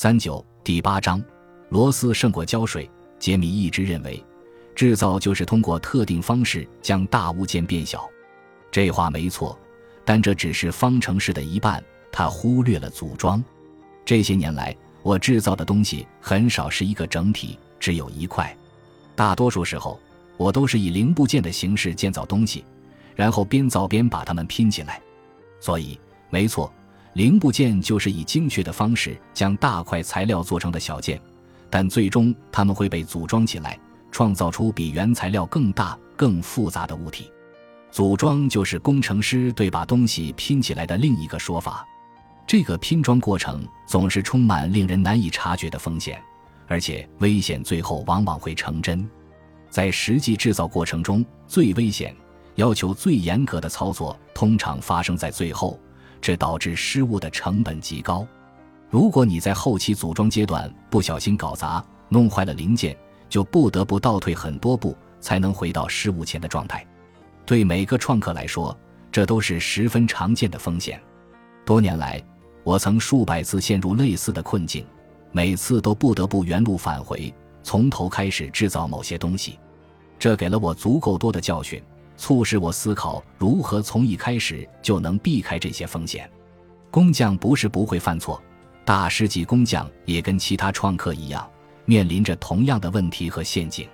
三九第八章，螺丝胜过胶水。杰米一直认为，制造就是通过特定方式将大物件变小。这话没错，但这只是方程式的一半，他忽略了组装。这些年来，我制造的东西很少是一个整体，只有一块。大多数时候，我都是以零部件的形式建造东西，然后边造边把它们拼起来。所以，没错。零部件就是以精确的方式将大块材料做成的小件，但最终它们会被组装起来，创造出比原材料更大、更复杂的物体。组装就是工程师对把东西拼起来的另一个说法。这个拼装过程总是充满令人难以察觉的风险，而且危险最后往往会成真。在实际制造过程中，最危险、要求最严格的操作通常发生在最后。这导致失误的成本极高。如果你在后期组装阶段不小心搞砸、弄坏了零件，就不得不倒退很多步才能回到失误前的状态。对每个创客来说，这都是十分常见的风险。多年来，我曾数百次陷入类似的困境，每次都不得不原路返回，从头开始制造某些东西。这给了我足够多的教训。促使我思考如何从一开始就能避开这些风险。工匠不是不会犯错，大师级工匠也跟其他创客一样，面临着同样的问题和陷阱。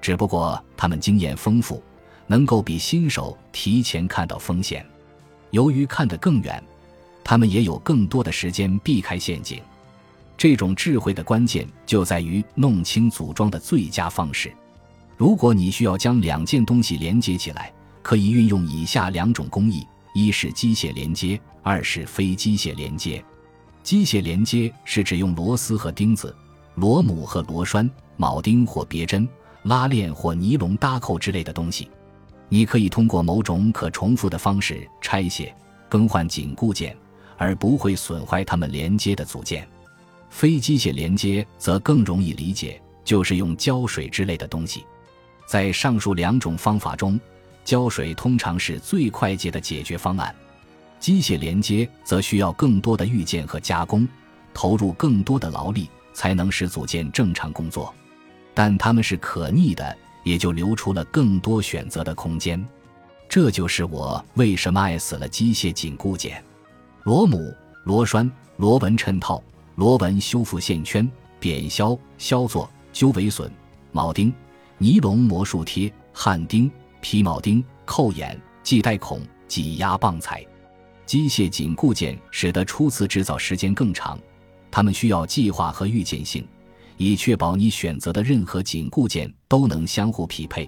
只不过他们经验丰富，能够比新手提前看到风险。由于看得更远，他们也有更多的时间避开陷阱。这种智慧的关键就在于弄清组装的最佳方式。如果你需要将两件东西连接起来，可以运用以下两种工艺：一是机械连接，二是非机械连接。机械连接是指用螺丝和钉子、螺母和螺栓、铆钉或别针、拉链或尼龙搭扣之类的东西。你可以通过某种可重复的方式拆卸、更换紧固件，而不会损坏它们连接的组件。非机械连接则更容易理解，就是用胶水之类的东西。在上述两种方法中，胶水通常是最快捷的解决方案。机械连接则需要更多的预见和加工，投入更多的劳力才能使组件正常工作。但它们是可逆的，也就留出了更多选择的空间。这就是我为什么爱死了机械紧固件：螺母、螺栓、螺纹衬套、螺纹修复线圈、扁削、削做、揪尾榫、铆钉。尼龙魔术贴、焊钉、皮铆钉、扣眼、系带孔、挤压棒材、机械紧固件，使得初次制造时间更长。它们需要计划和预见性，以确保你选择的任何紧固件都能相互匹配，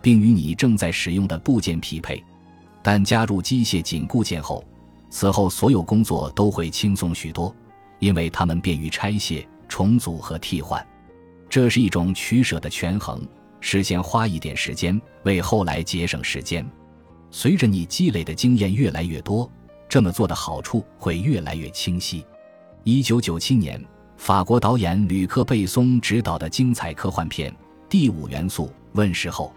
并与你正在使用的部件匹配。但加入机械紧固件后，此后所有工作都会轻松许多，因为它们便于拆卸、重组和替换。这是一种取舍的权衡。事先花一点时间，为后来节省时间。随着你积累的经验越来越多，这么做的好处会越来越清晰。一九九七年，法国导演吕克·贝松执导的精彩科幻片《第五元素》问世后，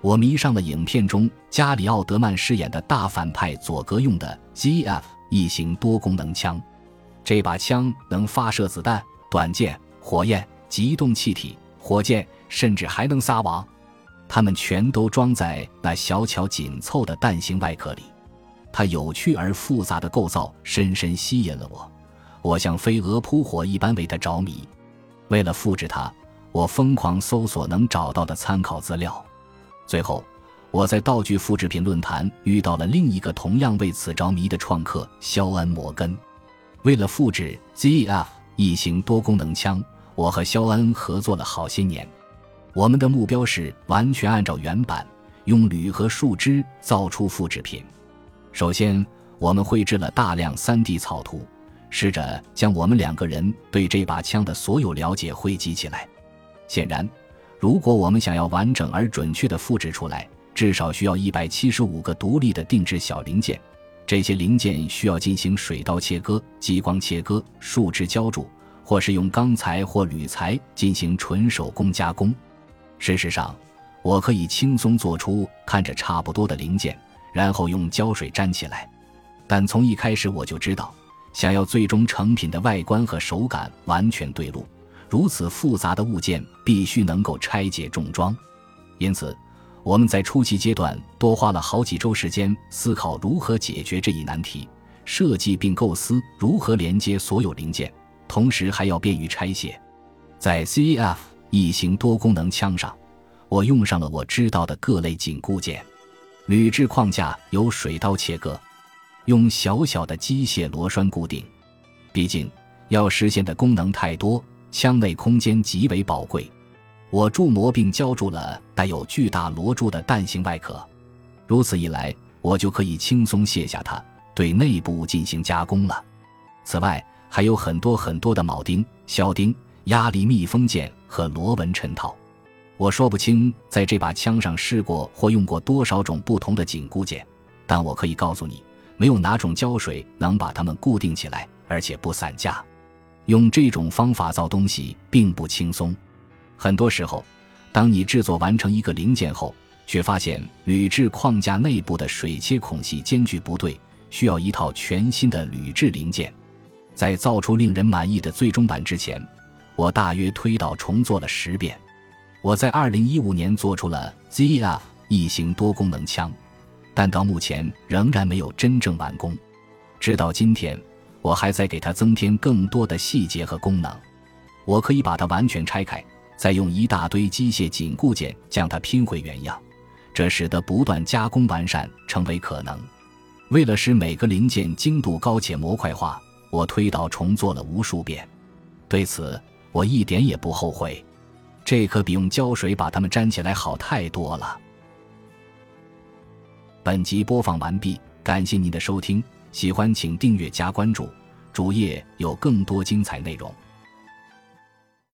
我迷上了影片中加里奥德曼饰演的大反派佐格用的 ZF 一型多功能枪。这把枪能发射子弹、短剑、火焰、机动气体、火箭。甚至还能撒网，它们全都装在那小巧紧凑的蛋形外壳里。它有趣而复杂的构造深深吸引了我，我像飞蛾扑火一般为它着迷。为了复制它，我疯狂搜索能找到的参考资料。最后，我在道具复制品论坛遇到了另一个同样为此着迷的创客肖恩·摩根。为了复制 ZF 一型多功能枪，我和肖恩合作了好些年。我们的目标是完全按照原版，用铝和树脂造出复制品。首先，我们绘制了大量 3D 草图，试着将我们两个人对这把枪的所有了解汇集起来。显然，如果我们想要完整而准确地复制出来，至少需要175个独立的定制小零件。这些零件需要进行水刀切割、激光切割、树脂浇筑，或是用钢材或铝材进行纯手工加工。事实上，我可以轻松做出看着差不多的零件，然后用胶水粘起来。但从一开始我就知道，想要最终成品的外观和手感完全对路，如此复杂的物件必须能够拆解重装。因此，我们在初期阶段多花了好几周时间思考如何解决这一难题，设计并构思如何连接所有零件，同时还要便于拆卸。在 C.E.F 异形多功能枪上，我用上了我知道的各类紧固件。铝制框架由水刀切割，用小小的机械螺栓固定。毕竟要实现的功能太多，枪内空间极为宝贵。我铸模并浇筑了带有巨大螺柱的弹形外壳，如此一来，我就可以轻松卸下它，对内部进行加工了。此外，还有很多很多的铆钉、销钉、压力密封件和螺纹衬套。我说不清在这把枪上试过或用过多少种不同的紧固件，但我可以告诉你，没有哪种胶水能把它们固定起来，而且不散架。用这种方法造东西并不轻松。很多时候，当你制作完成一个零件后，却发现铝制框架内部的水切孔隙间距不对，需要一套全新的铝制零件。在造出令人满意的最终版之前，我大约推倒重做了十遍。我在2015年做出了 ZF 异形多功能枪，但到目前仍然没有真正完工。直到今天，我还在给它增添更多的细节和功能。我可以把它完全拆开。再用一大堆机械紧固件将它拼回原样，这使得不断加工完善成为可能。为了使每个零件精度高且模块化，我推倒重做了无数遍。对此，我一点也不后悔。这可比用胶水把它们粘起来好太多了。本集播放完毕，感谢您的收听，喜欢请订阅加关注，主页有更多精彩内容。